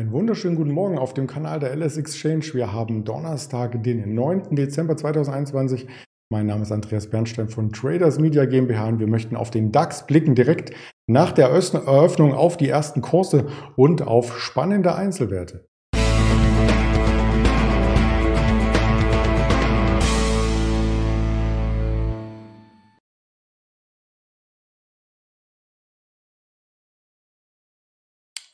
Einen wunderschönen guten Morgen auf dem Kanal der LS Exchange. Wir haben Donnerstag, den 9. Dezember 2021. Mein Name ist Andreas Bernstein von Traders Media GmbH und wir möchten auf den DAX blicken, direkt nach der Eröffnung auf die ersten Kurse und auf spannende Einzelwerte.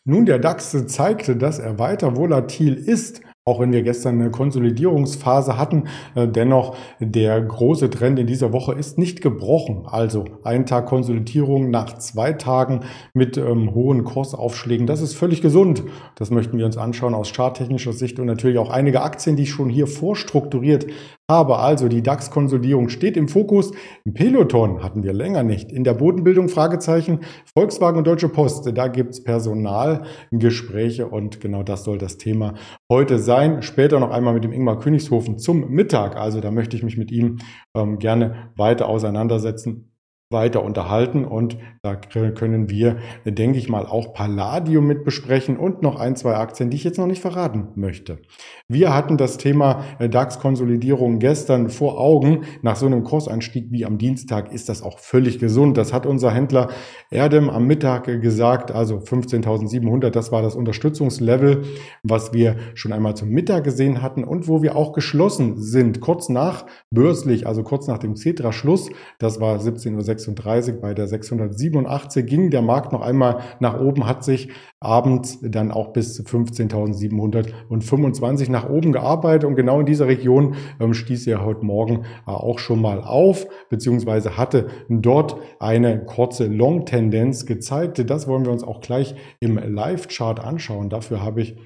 Nun, der DAX zeigte, dass er weiter volatil ist auch wenn wir gestern eine Konsolidierungsphase hatten, äh, dennoch der große Trend in dieser Woche ist nicht gebrochen. Also ein Tag Konsolidierung nach zwei Tagen mit ähm, hohen Kursaufschlägen. Das ist völlig gesund. Das möchten wir uns anschauen aus charttechnischer Sicht und natürlich auch einige Aktien, die schon hier vorstrukturiert habe. Also die DAX-Konsolidierung steht im Fokus. Im Peloton hatten wir länger nicht. In der Bodenbildung Fragezeichen. Volkswagen und Deutsche Post, da gibt's Personalgespräche und genau das soll das Thema heute sein sein. Später noch einmal mit dem Ingmar Königshofen zum Mittag. Also da möchte ich mich mit ihm ähm, gerne weiter auseinandersetzen weiter unterhalten und da können wir, denke ich mal, auch Palladium mit besprechen und noch ein, zwei Aktien, die ich jetzt noch nicht verraten möchte. Wir hatten das Thema äh, DAX-Konsolidierung gestern vor Augen. Nach so einem Kursanstieg wie am Dienstag ist das auch völlig gesund. Das hat unser Händler Erdem am Mittag gesagt, also 15.700, das war das Unterstützungslevel, was wir schon einmal zum Mittag gesehen hatten und wo wir auch geschlossen sind, kurz nach börslich, also kurz nach dem Cetra-Schluss, das war 17.06 636, bei der 687 ging der Markt noch einmal nach oben, hat sich abends dann auch bis 15.725 nach oben gearbeitet und genau in dieser Region ähm, stieß er heute Morgen äh, auch schon mal auf, beziehungsweise hatte dort eine kurze Long-Tendenz gezeigt. Das wollen wir uns auch gleich im Live-Chart anschauen. Dafür habe ich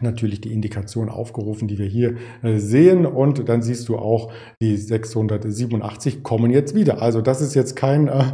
natürlich die Indikation aufgerufen, die wir hier äh, sehen. Und dann siehst du auch, die 687 kommen jetzt wieder. Also das ist jetzt kein äh,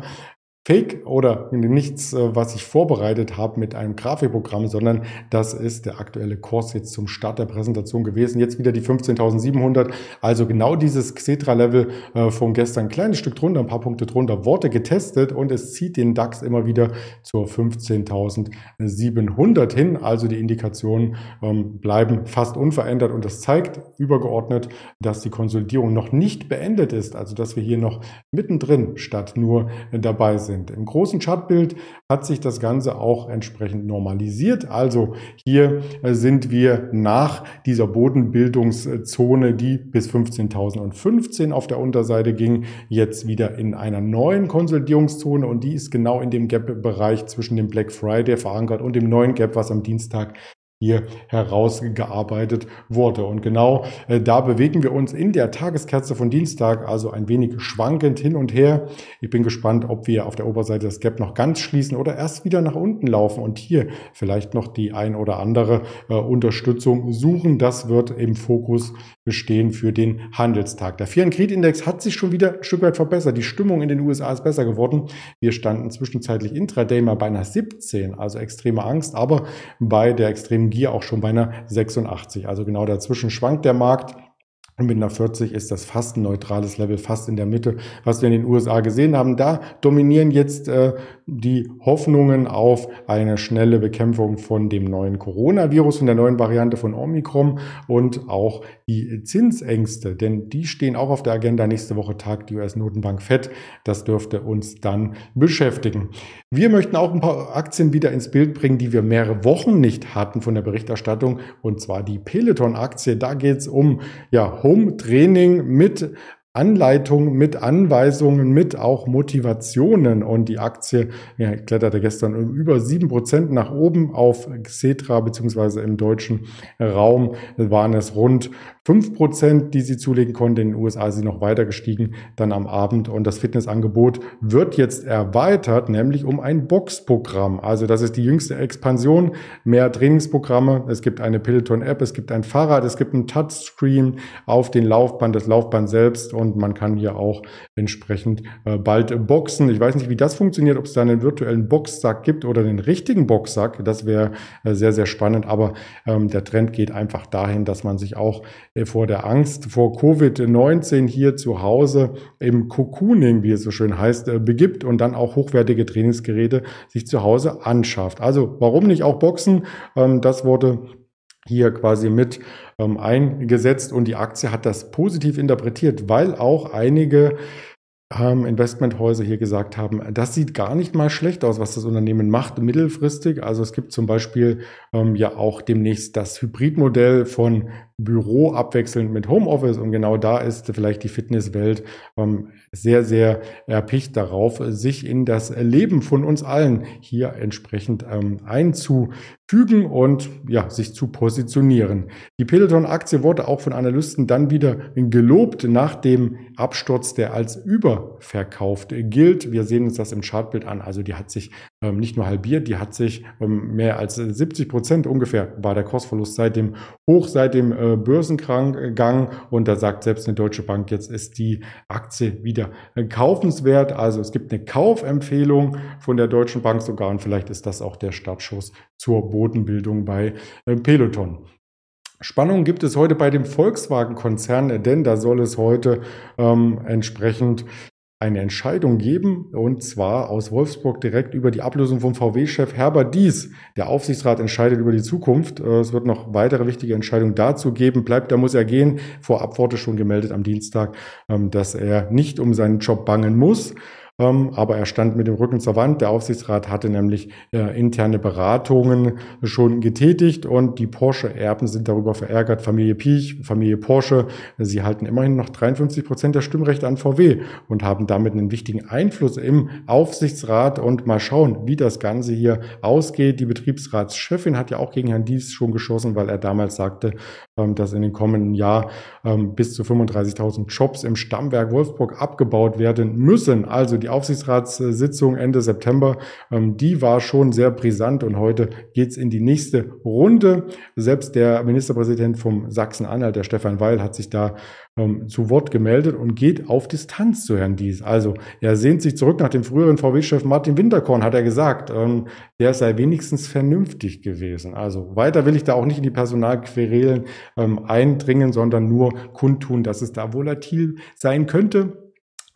Fake oder nichts, äh, was ich vorbereitet habe mit einem Grafikprogramm, sondern das ist der aktuelle Kurs jetzt zum Start der Präsentation gewesen. Jetzt wieder die 15.700, also genau dieses Xetra-Level äh, von gestern, ein kleines Stück drunter, ein paar Punkte drunter, Worte getestet und es zieht den DAX immer wieder zur 15.700 hin. Also die Indikationen ähm, bleiben fast unverändert und das zeigt übergeordnet, dass die Konsolidierung noch nicht beendet ist, also dass wir hier noch mittendrin statt nur dabei sind sind. Im großen Chartbild hat sich das Ganze auch entsprechend normalisiert. Also hier äh, sind wir nach dieser Bodenbildungszone, die bis 15.015 auf der Unterseite ging, jetzt wieder in einer neuen Konsolidierungszone und die ist genau in dem Gap-Bereich zwischen dem Black Friday verankert und dem neuen Gap, was am Dienstag hier herausgearbeitet wurde. Und genau äh, da bewegen wir uns in der Tageskerze von Dienstag, also ein wenig schwankend hin und her. Ich bin gespannt, ob wir auf der Oberseite das Gap noch ganz schließen oder erst wieder nach unten laufen und hier vielleicht noch die ein oder andere äh, Unterstützung suchen. Das wird im Fokus bestehen für den Handelstag. Der Fear Creed Index hat sich schon wieder ein Stück weit verbessert. Die Stimmung in den USA ist besser geworden. Wir standen zwischenzeitlich intraday mal bei einer 17, also extreme Angst, aber bei der extremen Gier auch schon bei einer 86. Also genau dazwischen schwankt der Markt. Und mit einer 40 ist das fast ein neutrales Level, fast in der Mitte, was wir in den USA gesehen haben. Da dominieren jetzt äh, die Hoffnungen auf eine schnelle Bekämpfung von dem neuen Coronavirus, von der neuen Variante von Omikron und auch die Zinsängste, denn die stehen auch auf der Agenda. Nächste Woche tagt die US-Notenbank FED. Das dürfte uns dann beschäftigen. Wir möchten auch ein paar Aktien wieder ins Bild bringen, die wir mehrere Wochen nicht hatten von der Berichterstattung, und zwar die Peloton-Aktie. Da geht es um ja, Home-Training mit Anleitung mit Anweisungen, mit auch Motivationen. Und die Aktie ja, kletterte gestern um über sieben Prozent nach oben auf Xetra, beziehungsweise im deutschen Raum waren es rund fünf Prozent, die sie zulegen konnte. In den USA ist sie noch weiter gestiegen, dann am Abend. Und das Fitnessangebot wird jetzt erweitert, nämlich um ein Boxprogramm. Also das ist die jüngste Expansion, mehr Trainingsprogramme. Es gibt eine Peloton-App, es gibt ein Fahrrad, es gibt ein Touchscreen auf den Laufband, das Laufband selbst und man kann hier auch entsprechend äh, bald boxen. Ich weiß nicht, wie das funktioniert, ob es da einen virtuellen Boxsack gibt oder den richtigen Boxsack. Das wäre äh, sehr, sehr spannend. Aber ähm, der Trend geht einfach dahin, dass man sich auch vor der Angst vor Covid-19 hier zu Hause im Cocooning, wie es so schön heißt, äh, begibt und dann auch hochwertige Trainingsgeräte sich zu Hause anschafft. Also warum nicht auch Boxen? Ähm, das wurde hier quasi mit ähm, eingesetzt und die Aktie hat das positiv interpretiert, weil auch einige ähm, Investmenthäuser hier gesagt haben, das sieht gar nicht mal schlecht aus, was das Unternehmen macht mittelfristig. Also es gibt zum Beispiel ähm, ja auch demnächst das Hybridmodell von Büro abwechselnd mit Homeoffice und genau da ist vielleicht die Fitnesswelt ähm, sehr, sehr erpicht darauf, sich in das Leben von uns allen hier entsprechend ähm, einzufügen und ja, sich zu positionieren. Die Peloton-Aktie wurde auch von Analysten dann wieder gelobt nach dem Absturz, der als überverkauft gilt. Wir sehen uns das im Chartbild an. Also die hat sich nicht nur halbiert, die hat sich ähm, mehr als 70 Prozent ungefähr war der Kursverlust seit dem Hoch, seit dem äh, Börsengang. Und da sagt selbst eine Deutsche Bank, jetzt ist die Aktie wieder äh, kaufenswert. Also es gibt eine Kaufempfehlung von der Deutschen Bank sogar und vielleicht ist das auch der Startschuss zur Bodenbildung bei äh, Peloton. Spannung gibt es heute bei dem Volkswagen-Konzern, denn da soll es heute ähm, entsprechend eine Entscheidung geben, und zwar aus Wolfsburg direkt über die Ablösung vom VW-Chef Herbert Dies. Der Aufsichtsrat entscheidet über die Zukunft. Äh, es wird noch weitere wichtige Entscheidungen dazu geben. Bleibt, da muss er gehen. Vorab wurde schon gemeldet am Dienstag, ähm, dass er nicht um seinen Job bangen muss. Ähm, aber er stand mit dem Rücken zur Wand. Der Aufsichtsrat hatte nämlich äh, interne Beratungen schon getätigt und die Porsche-Erben sind darüber verärgert. Familie Piech, Familie Porsche, sie halten immerhin noch 53 Prozent der Stimmrechte an VW und haben damit einen wichtigen Einfluss im Aufsichtsrat und mal schauen, wie das Ganze hier ausgeht. Die Betriebsratschefin hat ja auch gegen Herrn Dies schon geschossen, weil er damals sagte, ähm, dass in den kommenden Jahr ähm, bis zu 35.000 Jobs im Stammwerk Wolfsburg abgebaut werden müssen. Also die Aufsichtsratssitzung Ende September, ähm, die war schon sehr brisant und heute geht's in die nächste Runde. Selbst der Ministerpräsident vom Sachsen-Anhalt, der Stefan Weil, hat sich da ähm, zu Wort gemeldet und geht auf Distanz zu Herrn Dies. Also er sehnt sich zurück nach dem früheren VW-Chef Martin Winterkorn, hat er gesagt. Ähm, der sei wenigstens vernünftig gewesen. Also weiter will ich da auch nicht in die Personalquerelen eindringen, sondern nur kundtun, dass es da volatil sein könnte.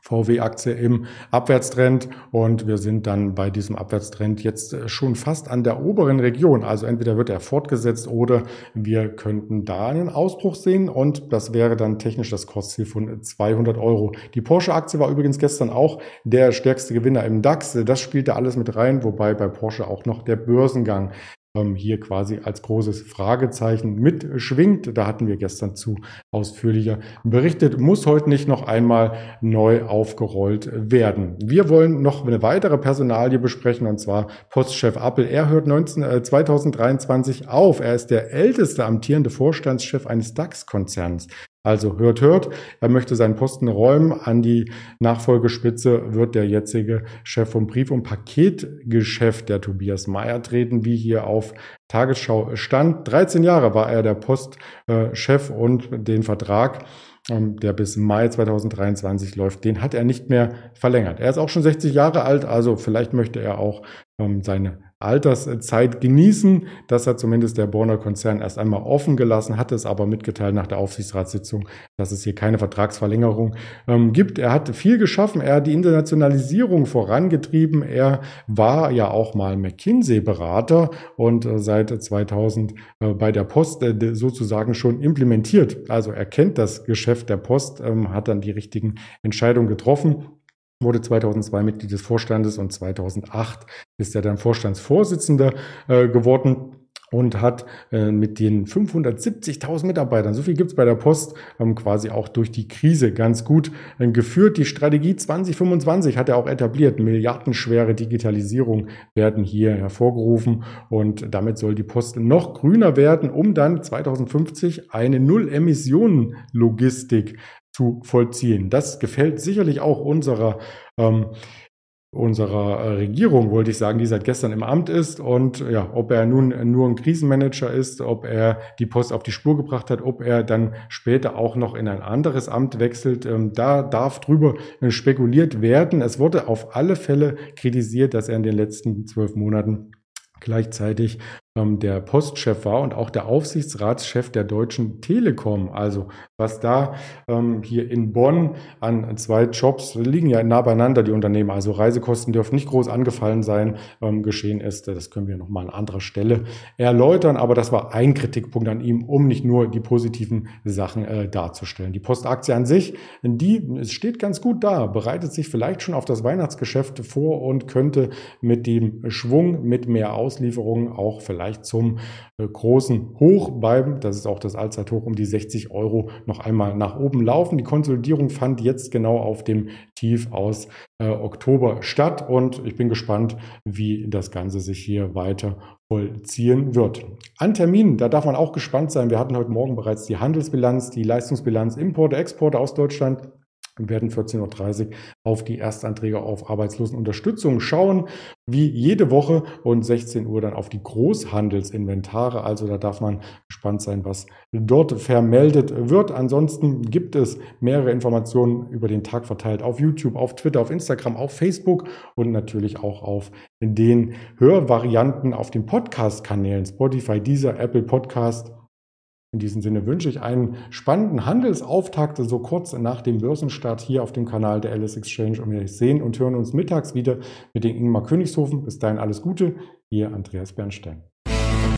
VW-Aktie im Abwärtstrend und wir sind dann bei diesem Abwärtstrend jetzt äh, schon fast an der oberen Region. Also entweder wird er fortgesetzt oder wir könnten da einen Ausbruch sehen und das wäre dann technisch das Kursziel von 200 Euro. Die Porsche-Aktie war übrigens gestern auch der stärkste Gewinner im DAX. Das spielte alles mit rein, wobei bei Porsche auch noch der Börsengang hier quasi als großes Fragezeichen mitschwingt. Da hatten wir gestern zu ausführlicher berichtet, muss heute nicht noch einmal neu aufgerollt werden. Wir wollen noch eine weitere Personalie besprechen und zwar Postchef Appel. Er hört 19, äh, 2023 auf. Er ist der älteste amtierende Vorstandschef eines DAX-Konzerns. Also hört, hört, er möchte seinen Posten räumen. An die Nachfolgespitze wird der jetzige Chef vom Brief- und Paketgeschäft, der Tobias Meyer, treten, wie hier auf Tagesschau stand. 13 Jahre war er der Postchef und den Vertrag ähm, der bis Mai 2023 läuft, den hat er nicht mehr verlängert. Er ist auch schon 60 Jahre alt, also vielleicht möchte er auch ähm, seine Alterszeit genießen. Das hat zumindest der Borner Konzern erst einmal offen gelassen, hat es aber mitgeteilt nach der Aufsichtsratssitzung, dass es hier keine Vertragsverlängerung ähm, gibt. Er hat viel geschaffen. Er hat die Internationalisierung vorangetrieben. Er war ja auch mal McKinsey-Berater und äh, seit 2000 äh, bei der Post äh, sozusagen schon implementiert. Also er kennt das Geschäft der Post, ähm, hat dann die richtigen Entscheidungen getroffen wurde 2002 Mitglied des Vorstandes und 2008 ist er dann Vorstandsvorsitzender äh, geworden und hat äh, mit den 570.000 Mitarbeitern, so viel gibt's bei der Post, ähm, quasi auch durch die Krise ganz gut äh, geführt. Die Strategie 2025 hat er auch etabliert. Milliardenschwere Digitalisierung werden hier hervorgerufen und damit soll die Post noch grüner werden, um dann 2050 eine Null-Emissionen-Logistik zu vollziehen. Das gefällt sicherlich auch unserer ähm, unserer äh, Regierung, wollte ich sagen, die seit gestern im Amt ist. Und ja, ob er nun nur ein Krisenmanager ist, ob er die Post auf die Spur gebracht hat, ob er dann später auch noch in ein anderes Amt wechselt, ähm, da darf drüber spekuliert werden. Es wurde auf alle Fälle kritisiert, dass er in den letzten zwölf Monaten gleichzeitig der Postchef war und auch der Aufsichtsratschef der Deutschen Telekom. Also was da ähm, hier in Bonn an zwei Jobs liegen ja nah beieinander, die Unternehmen. Also Reisekosten dürfen nicht groß angefallen sein, ähm, geschehen ist. Das können wir nochmal an anderer Stelle erläutern. Aber das war ein Kritikpunkt an ihm, um nicht nur die positiven Sachen äh, darzustellen. Die Postaktie an sich, die steht ganz gut da, bereitet sich vielleicht schon auf das Weihnachtsgeschäft vor und könnte mit dem Schwung, mit mehr Auslieferungen auch vielleicht zum äh, großen Hoch beim, das ist auch das Allzeithoch um die 60 Euro, noch einmal nach oben laufen. Die Konsolidierung fand jetzt genau auf dem Tief aus äh, Oktober statt und ich bin gespannt, wie das Ganze sich hier weiter vollziehen wird. An Terminen, da darf man auch gespannt sein. Wir hatten heute Morgen bereits die Handelsbilanz, die Leistungsbilanz Importe, Exporte aus Deutschland wir werden 14.30 Uhr auf die Erstanträge auf Arbeitslosenunterstützung schauen, wie jede Woche und 16 Uhr dann auf die Großhandelsinventare. Also da darf man gespannt sein, was dort vermeldet wird. Ansonsten gibt es mehrere Informationen über den Tag verteilt auf YouTube, auf Twitter, auf Instagram, auf Facebook und natürlich auch auf den Hörvarianten auf den Podcast-Kanälen Spotify, dieser Apple Podcast in diesem Sinne wünsche ich einen spannenden Handelsauftakt so kurz nach dem Börsenstart hier auf dem Kanal der Alice Exchange und wir sehen und hören uns mittags wieder mit dem Ingmar Königshofen. Bis dahin alles Gute, Ihr Andreas Bernstein.